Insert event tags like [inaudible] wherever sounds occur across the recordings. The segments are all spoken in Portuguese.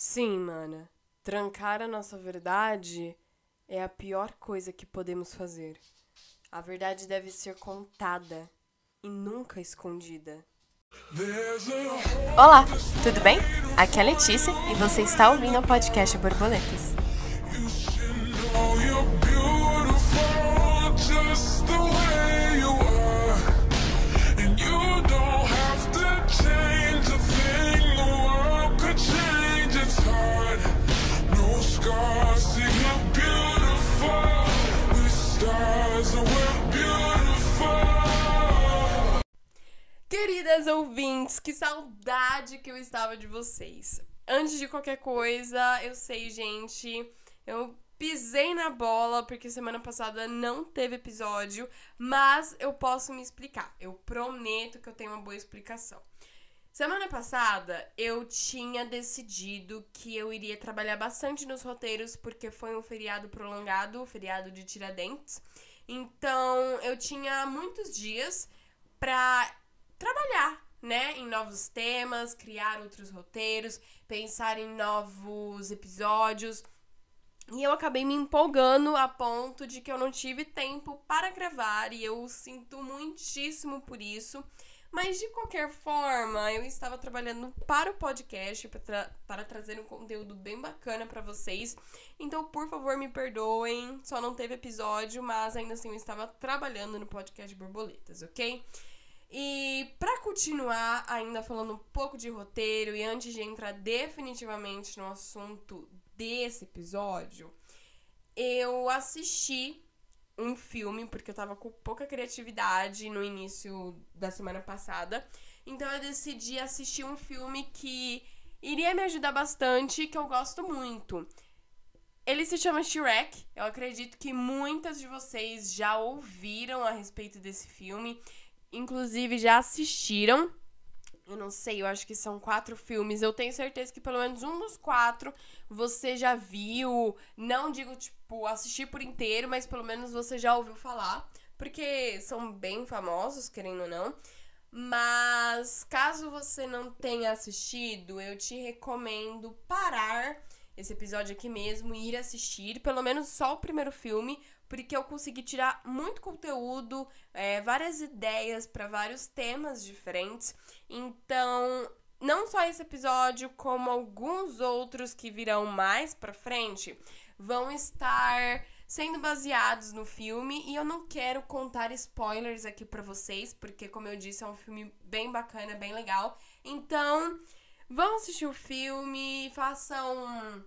Sim, mana. Trancar a nossa verdade é a pior coisa que podemos fazer. A verdade deve ser contada e nunca escondida. Olá, tudo bem? Aqui é a Letícia e você está ouvindo o podcast Borboletas. Queridas ouvintes, que saudade que eu estava de vocês. Antes de qualquer coisa, eu sei, gente, eu pisei na bola porque semana passada não teve episódio, mas eu posso me explicar. Eu prometo que eu tenho uma boa explicação. Semana passada eu tinha decidido que eu iria trabalhar bastante nos roteiros porque foi um feriado prolongado, o feriado de Tiradentes. Então eu tinha muitos dias para trabalhar, né, em novos temas, criar outros roteiros, pensar em novos episódios. E eu acabei me empolgando a ponto de que eu não tive tempo para gravar e eu sinto muitíssimo por isso. Mas de qualquer forma, eu estava trabalhando para o podcast para, tra para trazer um conteúdo bem bacana para vocês. Então, por favor, me perdoem, só não teve episódio, mas ainda assim eu estava trabalhando no podcast Borboletas, ok? E para continuar ainda falando um pouco de roteiro e antes de entrar definitivamente no assunto desse episódio, eu assisti um filme porque eu tava com pouca criatividade no início da semana passada. Então eu decidi assistir um filme que iria me ajudar bastante, que eu gosto muito. Ele se chama Shrek. Eu acredito que muitas de vocês já ouviram a respeito desse filme inclusive já assistiram. Eu não sei, eu acho que são quatro filmes. Eu tenho certeza que pelo menos um dos quatro você já viu. Não digo, tipo, assistir por inteiro, mas pelo menos você já ouviu falar. Porque são bem famosos, querendo ou não. Mas caso você não tenha assistido, eu te recomendo parar esse episódio aqui mesmo e ir assistir, pelo menos só o primeiro filme, porque eu consegui tirar muito conteúdo, é, várias ideias para vários temas diferentes. Então, não só esse episódio, como alguns outros que virão mais pra frente, vão estar sendo baseados no filme e eu não quero contar spoilers aqui para vocês, porque como eu disse, é um filme bem bacana, bem legal. Então, vão assistir o filme, façam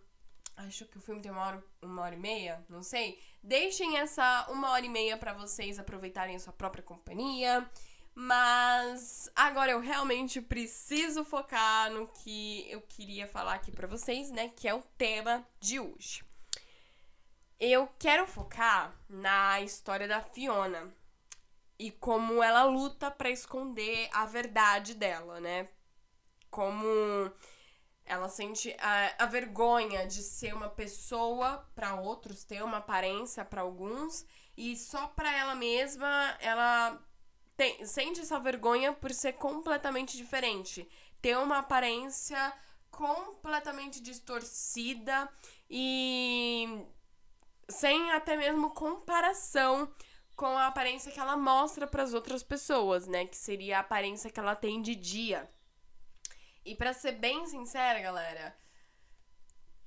Acho que o filme tem uma hora, uma hora e meia, não sei. Deixem essa uma hora e meia para vocês aproveitarem a sua própria companhia. Mas agora eu realmente preciso focar no que eu queria falar aqui para vocês, né? Que é o tema de hoje. Eu quero focar na história da Fiona e como ela luta para esconder a verdade dela, né? Como ela sente a, a vergonha de ser uma pessoa para outros, ter uma aparência para alguns, e só para ela mesma ela tem, sente essa vergonha por ser completamente diferente, ter uma aparência completamente distorcida e sem até mesmo comparação com a aparência que ela mostra para as outras pessoas, né? Que seria a aparência que ela tem de dia. E para ser bem sincera, galera,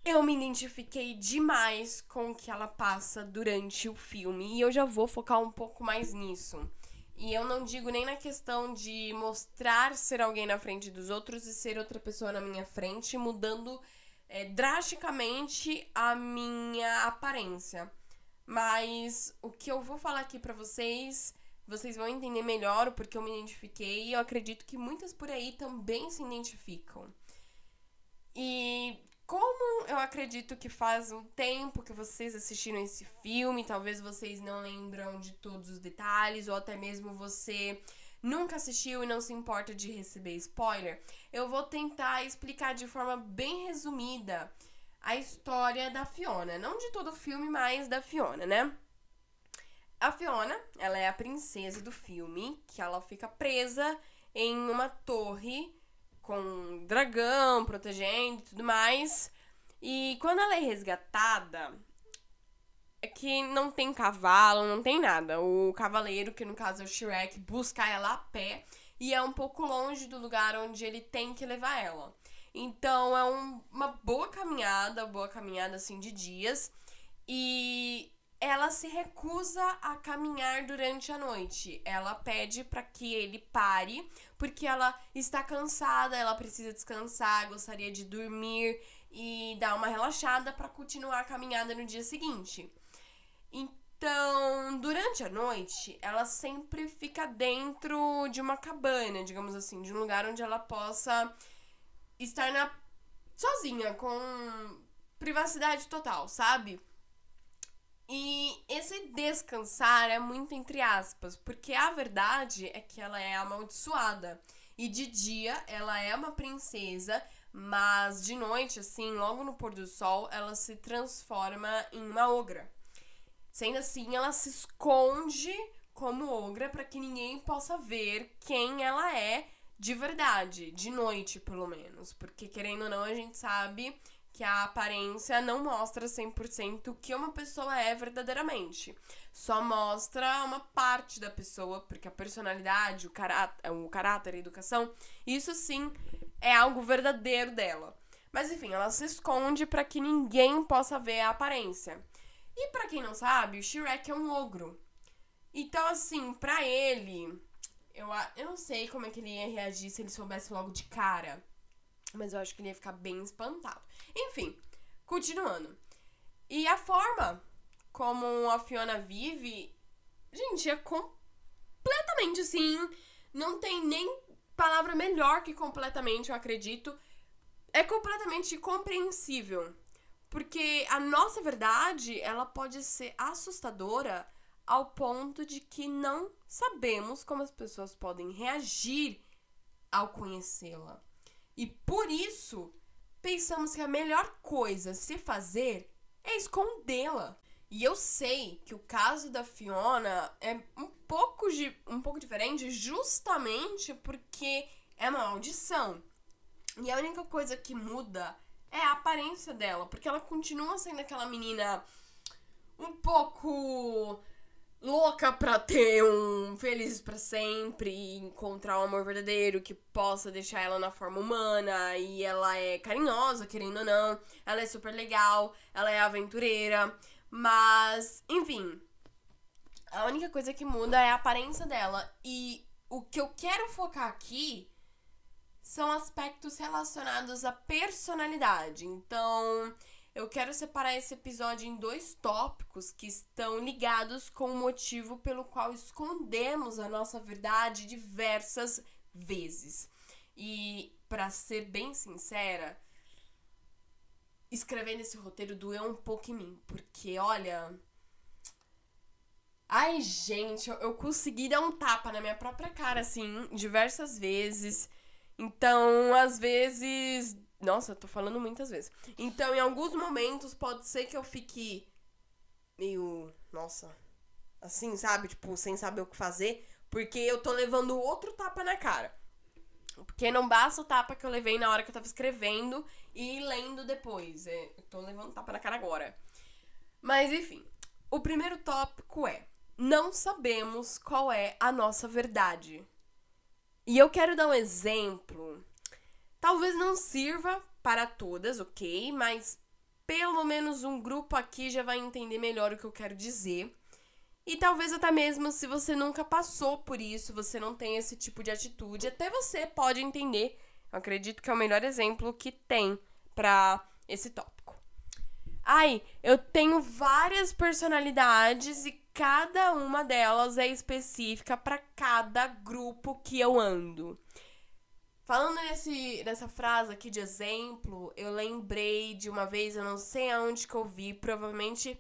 eu me identifiquei demais com o que ela passa durante o filme e eu já vou focar um pouco mais nisso. E eu não digo nem na questão de mostrar ser alguém na frente dos outros e ser outra pessoa na minha frente, mudando é, drasticamente a minha aparência. Mas o que eu vou falar aqui pra vocês vocês vão entender melhor o porquê eu me identifiquei e eu acredito que muitas por aí também se identificam. E como eu acredito que faz um tempo que vocês assistiram esse filme, talvez vocês não lembram de todos os detalhes, ou até mesmo você nunca assistiu e não se importa de receber spoiler, eu vou tentar explicar de forma bem resumida a história da Fiona. Não de todo o filme, mas da Fiona, né? A Fiona, ela é a princesa do filme, que ela fica presa em uma torre com um dragão protegendo e tudo mais. E quando ela é resgatada, é que não tem cavalo, não tem nada. O cavaleiro, que no caso é o Shrek, busca ela a pé e é um pouco longe do lugar onde ele tem que levar ela. Então é um, uma boa caminhada, boa caminhada assim de dias. E ela se recusa a caminhar durante a noite. Ela pede para que ele pare, porque ela está cansada, ela precisa descansar, gostaria de dormir e dar uma relaxada para continuar a caminhada no dia seguinte. Então, durante a noite, ela sempre fica dentro de uma cabana, digamos assim, de um lugar onde ela possa estar na sozinha, com privacidade total, sabe? E esse descansar é muito entre aspas, porque a verdade é que ela é amaldiçoada. E de dia ela é uma princesa, mas de noite, assim, logo no pôr do sol, ela se transforma em uma ogra. Sendo assim, ela se esconde como ogra para que ninguém possa ver quem ela é de verdade, de noite pelo menos. Porque querendo ou não, a gente sabe que a aparência não mostra 100% o que uma pessoa é verdadeiramente. Só mostra uma parte da pessoa, porque a personalidade, o caráter, o caráter, a educação, isso sim é algo verdadeiro dela. Mas enfim, ela se esconde para que ninguém possa ver a aparência. E para quem não sabe, o Shrek é um ogro. Então assim, para ele, eu, eu não sei como é que ele ia reagir se ele soubesse logo de cara. Mas eu acho que ele ia ficar bem espantado. Enfim, continuando. E a forma como a Fiona vive, gente, é completamente assim. Não tem nem palavra melhor que completamente, eu acredito. É completamente compreensível. Porque a nossa verdade, ela pode ser assustadora ao ponto de que não sabemos como as pessoas podem reagir ao conhecê-la. E por isso, pensamos que a melhor coisa a se fazer é escondê-la. E eu sei que o caso da Fiona é um pouco, de, um pouco diferente justamente porque é uma audição. E a única coisa que muda é a aparência dela, porque ela continua sendo aquela menina um pouco louca pra ter um felizes para sempre e encontrar um amor verdadeiro que possa deixar ela na forma humana e ela é carinhosa, querendo ou não, ela é super legal, ela é aventureira, mas enfim, a única coisa que muda é a aparência dela e o que eu quero focar aqui são aspectos relacionados à personalidade. Então, eu quero separar esse episódio em dois tópicos que estão ligados com o motivo pelo qual escondemos a nossa verdade diversas vezes. E, para ser bem sincera, escrevendo esse roteiro doeu um pouco em mim, porque olha. Ai, gente, eu, eu consegui dar um tapa na minha própria cara, assim, diversas vezes. Então, às vezes, nossa, tô falando muitas vezes. Então, em alguns momentos, pode ser que eu fique meio. Nossa. Assim, sabe? Tipo, sem saber o que fazer. Porque eu tô levando outro tapa na cara. Porque não basta o tapa que eu levei na hora que eu tava escrevendo e lendo depois. É, eu tô levando tapa na cara agora. Mas, enfim. O primeiro tópico é: não sabemos qual é a nossa verdade. E eu quero dar um exemplo Talvez não sirva para todas, ok? Mas pelo menos um grupo aqui já vai entender melhor o que eu quero dizer. E talvez até mesmo se você nunca passou por isso, você não tem esse tipo de atitude, até você pode entender. Eu acredito que é o melhor exemplo que tem para esse tópico. Ai, eu tenho várias personalidades e cada uma delas é específica para cada grupo que eu ando. Falando nesse, nessa frase aqui de exemplo, eu lembrei de uma vez, eu não sei aonde que eu vi, provavelmente.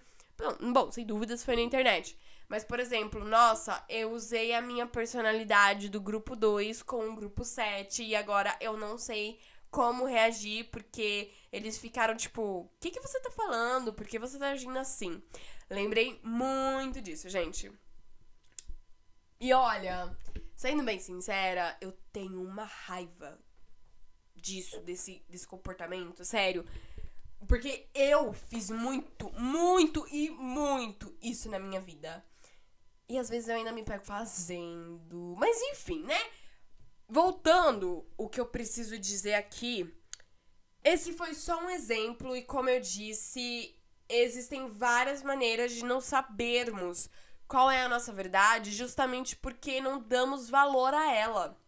Bom, sem dúvidas foi na internet. Mas, por exemplo, nossa, eu usei a minha personalidade do grupo 2 com o grupo 7 e agora eu não sei como reagir porque eles ficaram tipo: o que, que você tá falando? Por que você tá agindo assim? Lembrei muito disso, gente. E olha, Sendo bem sincera, eu tenho uma raiva disso, desse, desse comportamento, sério. Porque eu fiz muito, muito e muito isso na minha vida. E às vezes eu ainda me pego fazendo. Mas enfim, né? Voltando, o que eu preciso dizer aqui. Esse foi só um exemplo, e como eu disse, existem várias maneiras de não sabermos qual é a nossa verdade, justamente porque não damos valor a ela.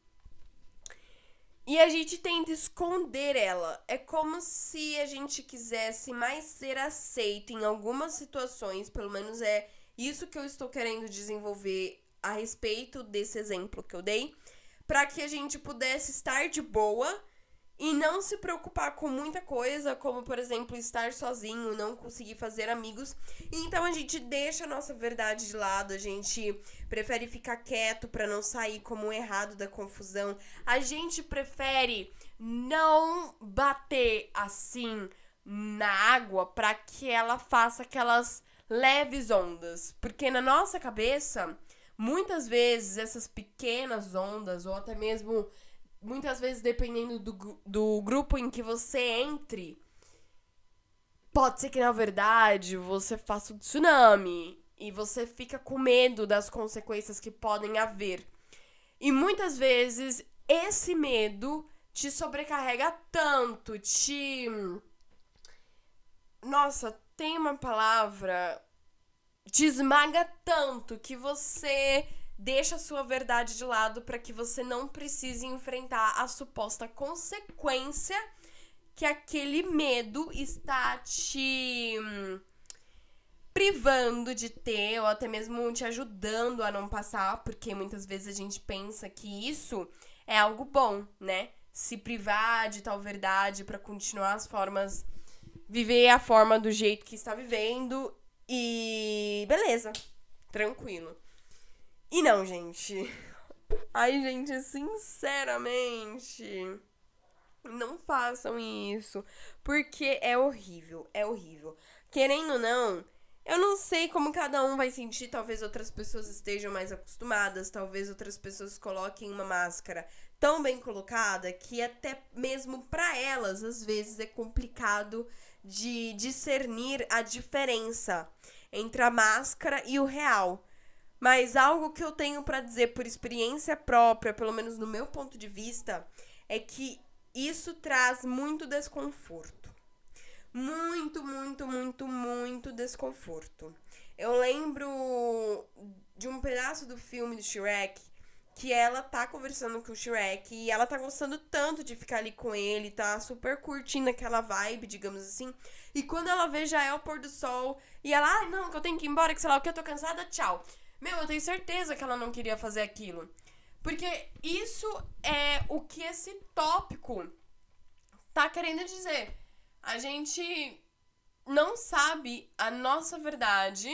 E a gente tenta esconder ela. É como se a gente quisesse mais ser aceito em algumas situações, pelo menos é isso que eu estou querendo desenvolver a respeito desse exemplo que eu dei, para que a gente pudesse estar de boa e não se preocupar com muita coisa, como por exemplo estar sozinho, não conseguir fazer amigos. Então a gente deixa a nossa verdade de lado, a gente prefere ficar quieto para não sair como errado da confusão. A gente prefere não bater assim na água para que ela faça aquelas leves ondas, porque na nossa cabeça, muitas vezes essas pequenas ondas ou até mesmo muitas vezes, dependendo do, do grupo em que você entre, pode ser que na verdade você faça um tsunami e você fica com medo das consequências que podem haver. E muitas vezes esse medo te sobrecarrega tanto, te. Nossa, tem uma palavra. Te esmaga tanto que você deixa a sua verdade de lado para que você não precise enfrentar a suposta consequência que aquele medo está te hum, privando de ter ou até mesmo te ajudando a não passar, porque muitas vezes a gente pensa que isso é algo bom, né? Se privar de tal verdade para continuar as formas viver a forma do jeito que está vivendo e beleza, tranquilo. E não, gente. [laughs] Ai, gente, sinceramente. Não façam isso. Porque é horrível. É horrível. Querendo ou não, eu não sei como cada um vai sentir. Talvez outras pessoas estejam mais acostumadas. Talvez outras pessoas coloquem uma máscara tão bem colocada que até mesmo para elas, às vezes, é complicado de discernir a diferença entre a máscara e o real. Mas algo que eu tenho para dizer por experiência própria, pelo menos no meu ponto de vista, é que isso traz muito desconforto. Muito, muito, muito, muito desconforto. Eu lembro de um pedaço do filme do Shrek que ela tá conversando com o Shrek e ela tá gostando tanto de ficar ali com ele, tá super curtindo aquela vibe, digamos assim. E quando ela vê já é o pôr do sol e ela, ah, não, que eu tenho que ir embora, que sei lá o que, eu tô cansada, tchau. Meu, eu tenho certeza que ela não queria fazer aquilo. Porque isso é o que esse tópico tá querendo dizer. A gente não sabe a nossa verdade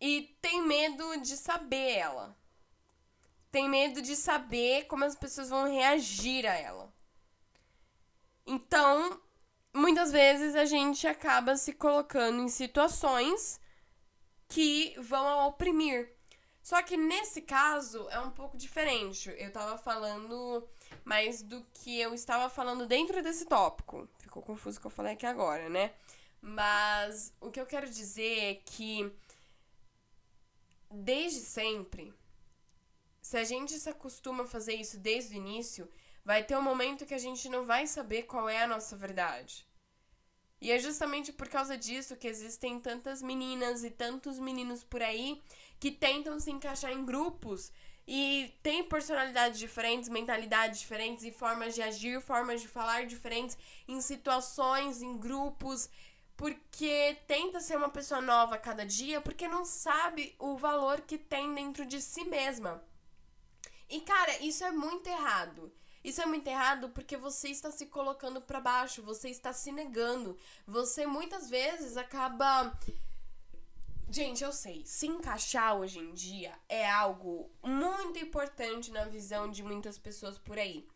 e tem medo de saber ela. Tem medo de saber como as pessoas vão reagir a ela. Então, muitas vezes a gente acaba se colocando em situações que vão oprimir. Só que nesse caso é um pouco diferente. Eu tava falando mais do que eu estava falando dentro desse tópico. Ficou confuso o que eu falei aqui agora, né? Mas o que eu quero dizer é que desde sempre, se a gente se acostuma a fazer isso desde o início, vai ter um momento que a gente não vai saber qual é a nossa verdade. E é justamente por causa disso que existem tantas meninas e tantos meninos por aí que tentam se encaixar em grupos e têm personalidades diferentes, mentalidades diferentes e formas de agir, formas de falar diferentes em situações, em grupos, porque tenta ser uma pessoa nova a cada dia, porque não sabe o valor que tem dentro de si mesma. E cara, isso é muito errado. Isso é muito errado porque você está se colocando para baixo, você está se negando. Você muitas vezes acaba Gente, eu sei, se encaixar hoje em dia é algo muito importante na visão de muitas pessoas por aí.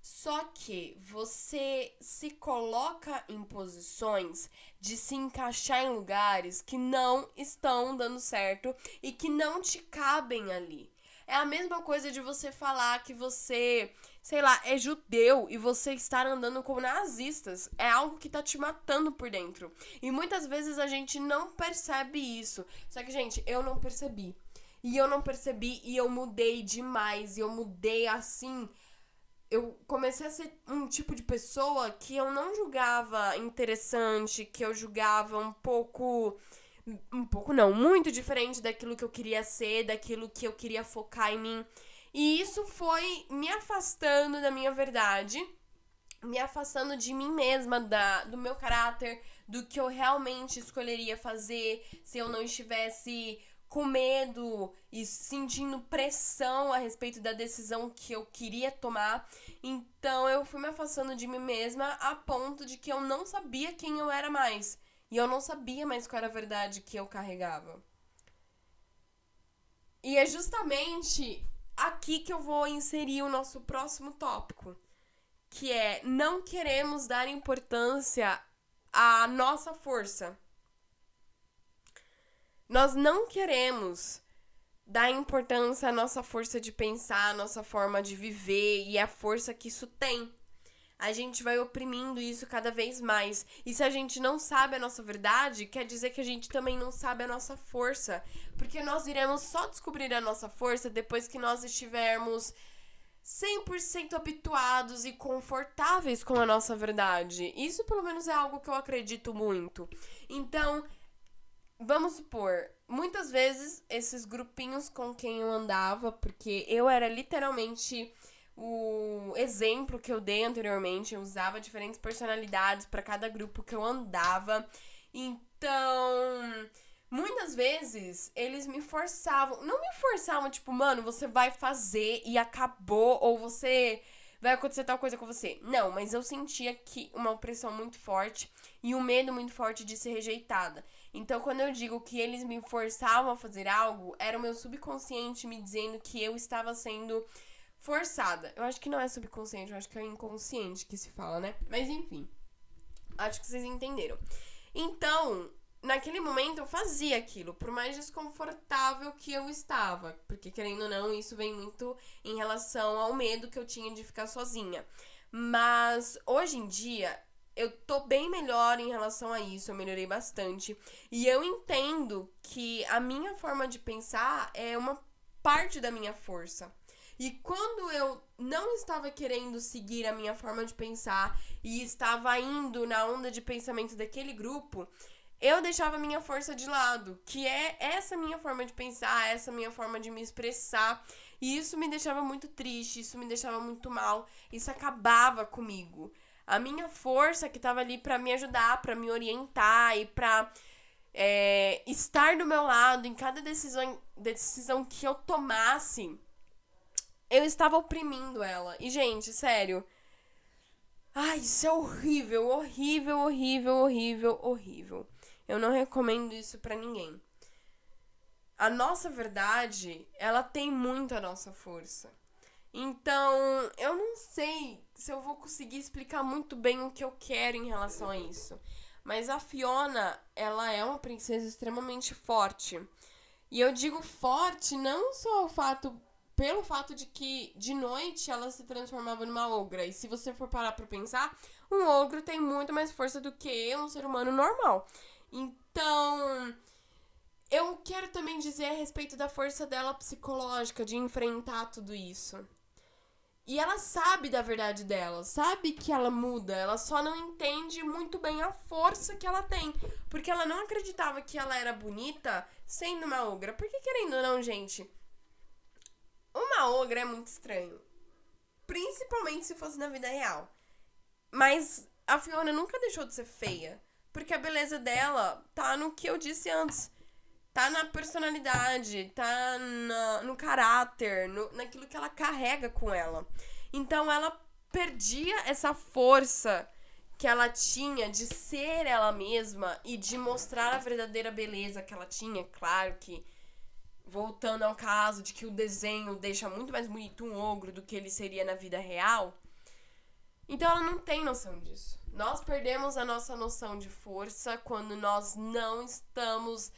Só que você se coloca em posições de se encaixar em lugares que não estão dando certo e que não te cabem ali. É a mesma coisa de você falar que você sei lá, é judeu e você estar andando com nazistas é algo que tá te matando por dentro. E muitas vezes a gente não percebe isso. Só que, gente, eu não percebi. E eu não percebi e eu mudei demais. E eu mudei assim. Eu comecei a ser um tipo de pessoa que eu não julgava interessante, que eu julgava um pouco um pouco não, muito diferente daquilo que eu queria ser, daquilo que eu queria focar em mim. E isso foi me afastando da minha verdade, me afastando de mim mesma, da, do meu caráter, do que eu realmente escolheria fazer se eu não estivesse com medo e sentindo pressão a respeito da decisão que eu queria tomar. Então eu fui me afastando de mim mesma a ponto de que eu não sabia quem eu era mais. E eu não sabia mais qual era a verdade que eu carregava. E é justamente aqui que eu vou inserir o nosso próximo tópico, que é não queremos dar importância à nossa força. Nós não queremos dar importância à nossa força de pensar, à nossa forma de viver e a força que isso tem a gente vai oprimindo isso cada vez mais. E se a gente não sabe a nossa verdade, quer dizer que a gente também não sabe a nossa força. Porque nós iremos só descobrir a nossa força depois que nós estivermos 100% habituados e confortáveis com a nossa verdade. Isso, pelo menos, é algo que eu acredito muito. Então, vamos supor, muitas vezes esses grupinhos com quem eu andava, porque eu era literalmente o exemplo que eu dei anteriormente, eu usava diferentes personalidades para cada grupo que eu andava. Então, muitas vezes eles me forçavam, não me forçavam tipo, mano, você vai fazer e acabou ou você vai acontecer tal coisa com você. Não, mas eu sentia que uma opressão muito forte e um medo muito forte de ser rejeitada. Então, quando eu digo que eles me forçavam a fazer algo, era o meu subconsciente me dizendo que eu estava sendo forçada. Eu acho que não é subconsciente, eu acho que é inconsciente que se fala, né? Mas enfim. Acho que vocês entenderam. Então, naquele momento eu fazia aquilo, por mais desconfortável que eu estava. Porque, querendo ou não, isso vem muito em relação ao medo que eu tinha de ficar sozinha. Mas hoje em dia, eu tô bem melhor em relação a isso, eu melhorei bastante. E eu entendo que a minha forma de pensar é uma parte da minha força. E quando eu não estava querendo seguir a minha forma de pensar e estava indo na onda de pensamento daquele grupo, eu deixava a minha força de lado, que é essa minha forma de pensar, essa minha forma de me expressar. E isso me deixava muito triste, isso me deixava muito mal, isso acabava comigo. A minha força que estava ali para me ajudar, para me orientar e para é, estar do meu lado em cada decisão, decisão que eu tomasse eu estava oprimindo ela. E, gente, sério. Ai, isso é horrível, horrível, horrível, horrível, horrível. Eu não recomendo isso para ninguém. A nossa verdade, ela tem muito a nossa força. Então, eu não sei se eu vou conseguir explicar muito bem o que eu quero em relação a isso. Mas a Fiona, ela é uma princesa extremamente forte. E eu digo forte não só o fato pelo fato de que de noite ela se transformava numa ogra. E se você for parar pra pensar, um ogro tem muito mais força do que um ser humano normal. Então, eu quero também dizer a respeito da força dela psicológica de enfrentar tudo isso. E ela sabe da verdade dela, sabe que ela muda, ela só não entende muito bem a força que ela tem. Porque ela não acreditava que ela era bonita sendo uma ogra. Porque, querendo ou não, gente, uma ogra é muito estranho. Principalmente se fosse na vida real. Mas a Fiona nunca deixou de ser feia. Porque a beleza dela tá no que eu disse antes. Tá na personalidade, tá na, no caráter, no, naquilo que ela carrega com ela. Então ela perdia essa força que ela tinha de ser ela mesma e de mostrar a verdadeira beleza que ela tinha. Claro que voltando ao caso de que o desenho deixa muito mais bonito um ogro do que ele seria na vida real. Então ela não tem noção disso. Nós perdemos a nossa noção de força quando nós não estamos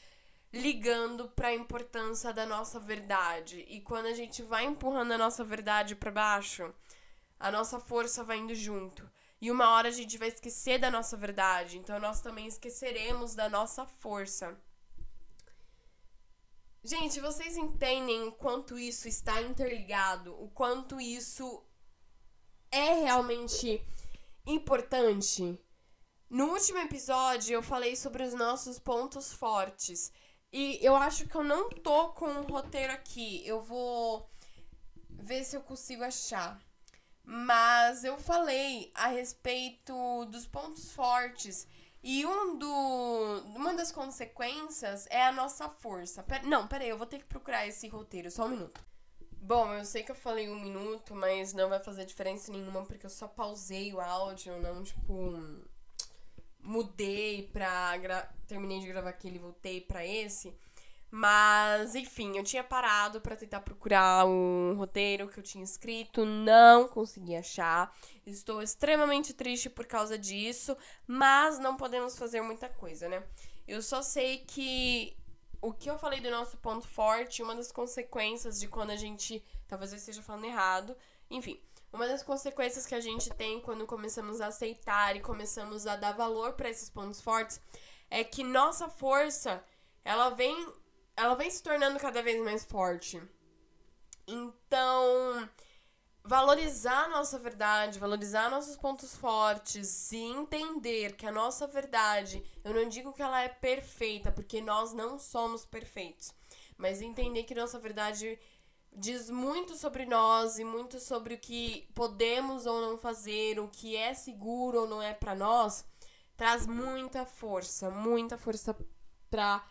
ligando para a importância da nossa verdade. E quando a gente vai empurrando a nossa verdade para baixo, a nossa força vai indo junto. E uma hora a gente vai esquecer da nossa verdade, então nós também esqueceremos da nossa força. Gente, vocês entendem o quanto isso está interligado, o quanto isso é realmente importante? No último episódio eu falei sobre os nossos pontos fortes. E eu acho que eu não tô com um roteiro aqui. Eu vou ver se eu consigo achar. Mas eu falei a respeito dos pontos fortes. E um do, uma das consequências é a nossa força. Pera, não, peraí, eu vou ter que procurar esse roteiro, só um minuto. Bom, eu sei que eu falei um minuto, mas não vai fazer diferença nenhuma porque eu só pausei o áudio, não, tipo. Mudei pra. Terminei de gravar aquele e voltei pra esse. Mas, enfim, eu tinha parado para tentar procurar um roteiro que eu tinha escrito, não consegui achar. Estou extremamente triste por causa disso, mas não podemos fazer muita coisa, né? Eu só sei que o que eu falei do nosso ponto forte, uma das consequências de quando a gente. Talvez eu esteja falando errado. Enfim, uma das consequências que a gente tem quando começamos a aceitar e começamos a dar valor para esses pontos fortes é que nossa força, ela vem ela vem se tornando cada vez mais forte. Então, valorizar a nossa verdade, valorizar nossos pontos fortes e entender que a nossa verdade, eu não digo que ela é perfeita, porque nós não somos perfeitos, mas entender que nossa verdade diz muito sobre nós e muito sobre o que podemos ou não fazer, o que é seguro ou não é para nós, traz muita força, muita força para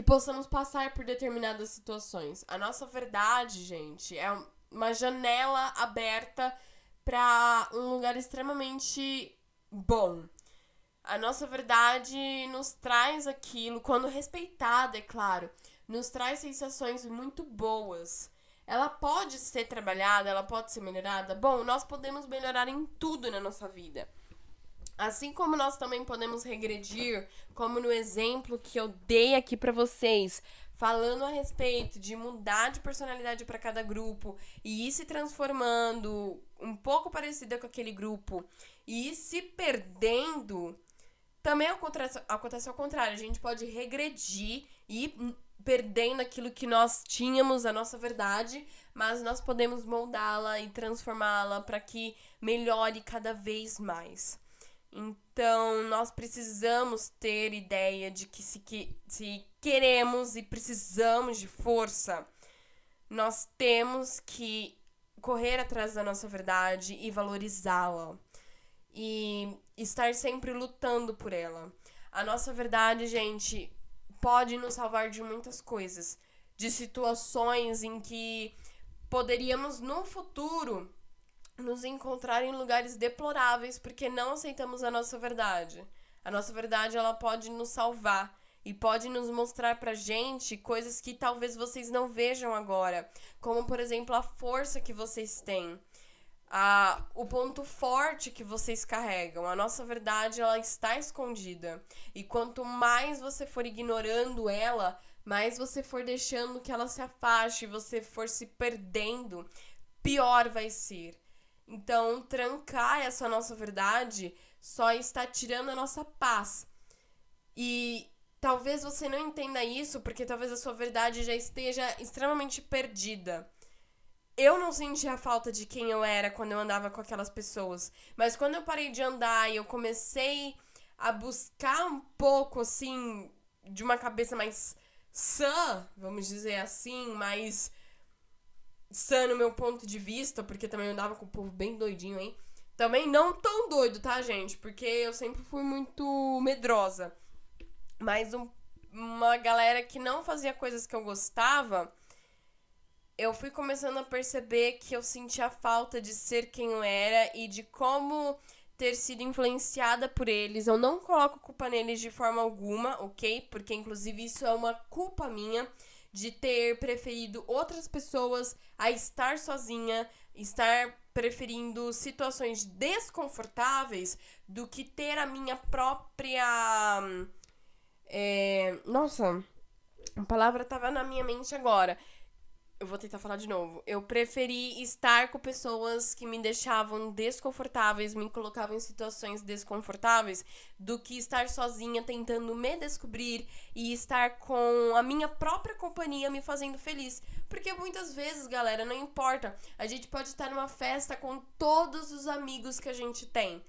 que possamos passar por determinadas situações. A nossa verdade, gente, é uma janela aberta para um lugar extremamente bom. A nossa verdade nos traz aquilo, quando respeitada, é claro, nos traz sensações muito boas. Ela pode ser trabalhada, ela pode ser melhorada. Bom, nós podemos melhorar em tudo na nossa vida. Assim como nós também podemos regredir, como no exemplo que eu dei aqui para vocês, falando a respeito de mudar de personalidade para cada grupo e ir se transformando um pouco parecida com aquele grupo e ir se perdendo, também acontece, ao contrário. A gente pode regredir e ir perdendo aquilo que nós tínhamos, a nossa verdade, mas nós podemos moldá-la e transformá-la para que melhore cada vez mais. Então, nós precisamos ter ideia de que se, que se queremos e precisamos de força, nós temos que correr atrás da nossa verdade e valorizá-la. E estar sempre lutando por ela. A nossa verdade, gente, pode nos salvar de muitas coisas, de situações em que poderíamos no futuro nos encontrar em lugares deploráveis porque não aceitamos a nossa verdade. A nossa verdade ela pode nos salvar e pode nos mostrar pra gente coisas que talvez vocês não vejam agora, como por exemplo a força que vocês têm, a, o ponto forte que vocês carregam. A nossa verdade ela está escondida e quanto mais você for ignorando ela, mais você for deixando que ela se afaste, você for se perdendo, pior vai ser. Então, trancar essa nossa verdade só está tirando a nossa paz. E talvez você não entenda isso porque talvez a sua verdade já esteja extremamente perdida. Eu não sentia falta de quem eu era quando eu andava com aquelas pessoas, mas quando eu parei de andar e eu comecei a buscar um pouco assim de uma cabeça mais sã, vamos dizer assim, mais sã no meu ponto de vista, porque também eu andava com o povo bem doidinho, hein? Também não tão doido, tá, gente? Porque eu sempre fui muito medrosa. Mas um, uma galera que não fazia coisas que eu gostava, eu fui começando a perceber que eu sentia falta de ser quem eu era e de como ter sido influenciada por eles. Eu não coloco culpa neles de forma alguma, ok? Porque, inclusive, isso é uma culpa minha de ter preferido outras pessoas a estar sozinha, estar preferindo situações desconfortáveis do que ter a minha própria. É, nossa, a palavra estava na minha mente agora. Eu vou tentar falar de novo. Eu preferi estar com pessoas que me deixavam desconfortáveis, me colocavam em situações desconfortáveis, do que estar sozinha tentando me descobrir e estar com a minha própria companhia me fazendo feliz. Porque muitas vezes, galera, não importa. A gente pode estar numa festa com todos os amigos que a gente tem.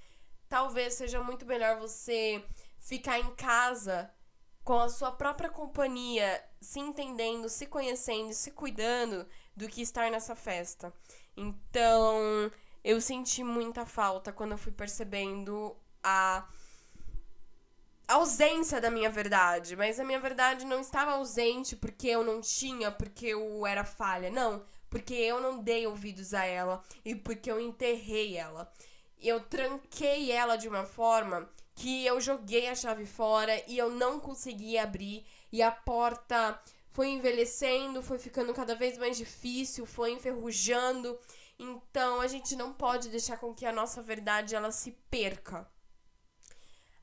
Talvez seja muito melhor você ficar em casa com a sua própria companhia, se entendendo, se conhecendo, se cuidando, do que estar nessa festa. Então, eu senti muita falta quando eu fui percebendo a ausência da minha verdade, mas a minha verdade não estava ausente porque eu não tinha, porque eu era falha, não, porque eu não dei ouvidos a ela e porque eu enterrei ela. Eu tranquei ela de uma forma que eu joguei a chave fora e eu não consegui abrir e a porta foi envelhecendo, foi ficando cada vez mais difícil, foi enferrujando. Então a gente não pode deixar com que a nossa verdade ela se perca.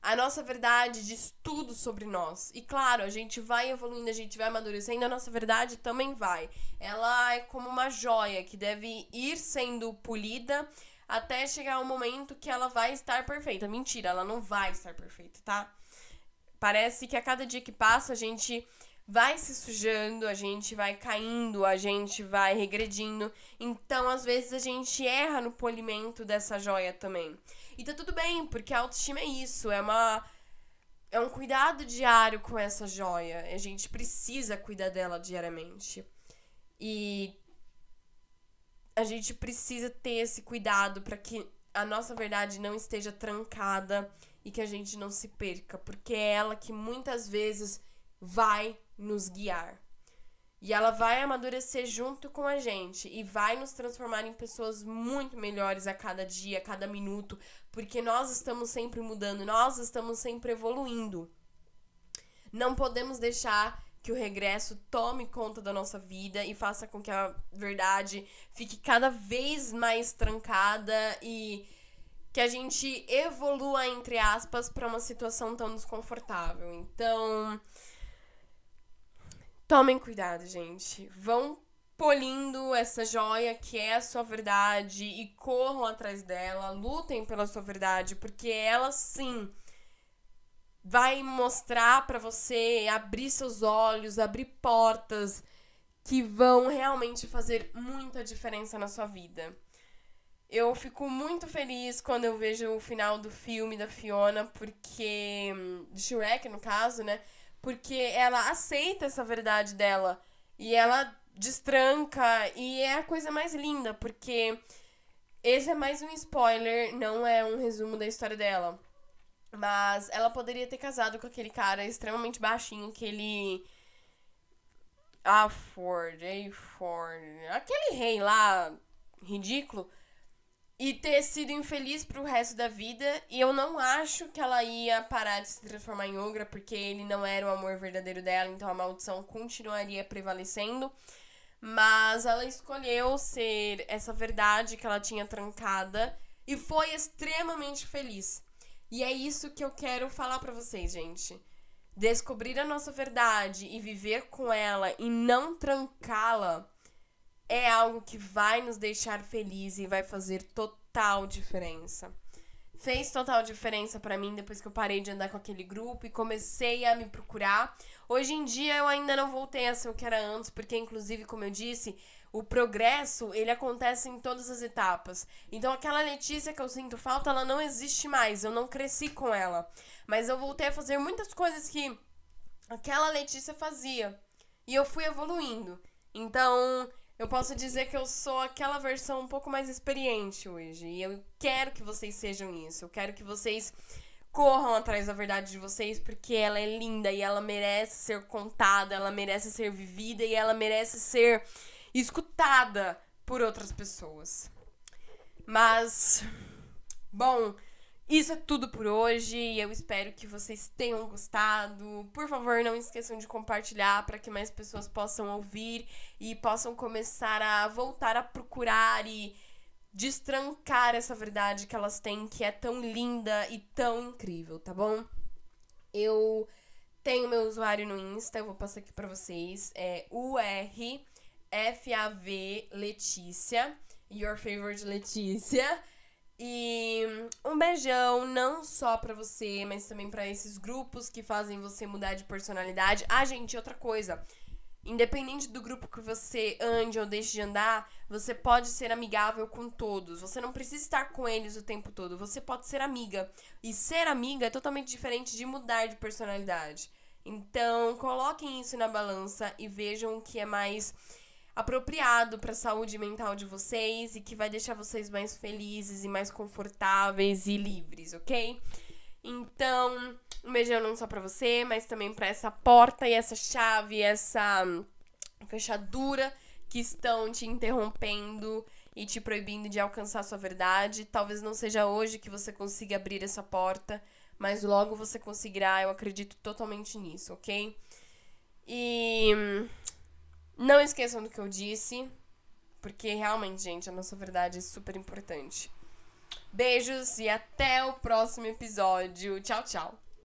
A nossa verdade diz tudo sobre nós. E claro, a gente vai evoluindo, a gente vai amadurecendo, a nossa verdade também vai. Ela é como uma joia que deve ir sendo polida até chegar o momento que ela vai estar perfeita. Mentira, ela não vai estar perfeita, tá? Parece que a cada dia que passa a gente vai se sujando, a gente vai caindo, a gente vai regredindo. Então, às vezes, a gente erra no polimento dessa joia também. E tá tudo bem, porque a autoestima é isso, é uma. É um cuidado diário com essa joia. A gente precisa cuidar dela diariamente. E a gente precisa ter esse cuidado para que a nossa verdade não esteja trancada e que a gente não se perca, porque é ela que muitas vezes vai nos guiar. E ela vai amadurecer junto com a gente e vai nos transformar em pessoas muito melhores a cada dia, a cada minuto, porque nós estamos sempre mudando, nós estamos sempre evoluindo. Não podemos deixar que o regresso tome conta da nossa vida e faça com que a verdade fique cada vez mais trancada e que a gente evolua, entre aspas, para uma situação tão desconfortável. Então, tomem cuidado, gente. Vão polindo essa joia que é a sua verdade e corram atrás dela, lutem pela sua verdade, porque ela sim vai mostrar para você abrir seus olhos, abrir portas que vão realmente fazer muita diferença na sua vida. Eu fico muito feliz quando eu vejo o final do filme da Fiona, porque. de Shrek, no caso, né? Porque ela aceita essa verdade dela. E ela destranca. E é a coisa mais linda, porque. Esse é mais um spoiler, não é um resumo da história dela. Mas ela poderia ter casado com aquele cara extremamente baixinho, aquele. A Ford, A Ford. Aquele rei lá, ridículo. E ter sido infeliz pro resto da vida. E eu não acho que ela ia parar de se transformar em ogra, porque ele não era o amor verdadeiro dela, então a maldição continuaria prevalecendo. Mas ela escolheu ser essa verdade que ela tinha trancada e foi extremamente feliz. E é isso que eu quero falar para vocês, gente. Descobrir a nossa verdade e viver com ela e não trancá-la é algo que vai nos deixar felizes e vai fazer total diferença. Fez total diferença para mim depois que eu parei de andar com aquele grupo e comecei a me procurar. Hoje em dia eu ainda não voltei a ser o que era antes, porque inclusive, como eu disse, o progresso, ele acontece em todas as etapas. Então aquela Letícia que eu sinto falta, ela não existe mais. Eu não cresci com ela. Mas eu voltei a fazer muitas coisas que aquela Letícia fazia. E eu fui evoluindo. Então, eu posso dizer que eu sou aquela versão um pouco mais experiente hoje. E eu quero que vocês sejam isso. Eu quero que vocês corram atrás da verdade de vocês, porque ela é linda e ela merece ser contada, ela merece ser vivida e ela merece ser escutada por outras pessoas. Mas, bom, isso é tudo por hoje eu espero que vocês tenham gostado. Por favor, não esqueçam de compartilhar para que mais pessoas possam ouvir e possam começar a voltar a procurar e destrancar essa verdade que elas têm, que é tão linda e tão incrível, tá bom? Eu tenho meu usuário no Insta, eu vou passar aqui para vocês, é UR FAV Letícia. Your favorite Letícia. E um beijão não só pra você, mas também pra esses grupos que fazem você mudar de personalidade. Ah, gente, outra coisa. Independente do grupo que você ande ou deixe de andar, você pode ser amigável com todos. Você não precisa estar com eles o tempo todo. Você pode ser amiga. E ser amiga é totalmente diferente de mudar de personalidade. Então, coloquem isso na balança e vejam o que é mais apropriado para a saúde mental de vocês e que vai deixar vocês mais felizes e mais confortáveis e livres, ok? Então, um beijão não só para você, mas também para essa porta e essa chave, essa fechadura que estão te interrompendo e te proibindo de alcançar sua verdade. Talvez não seja hoje que você consiga abrir essa porta, mas logo você conseguirá, eu acredito totalmente nisso, ok? E não esqueçam do que eu disse, porque realmente, gente, a nossa verdade é super importante. Beijos e até o próximo episódio. Tchau, tchau.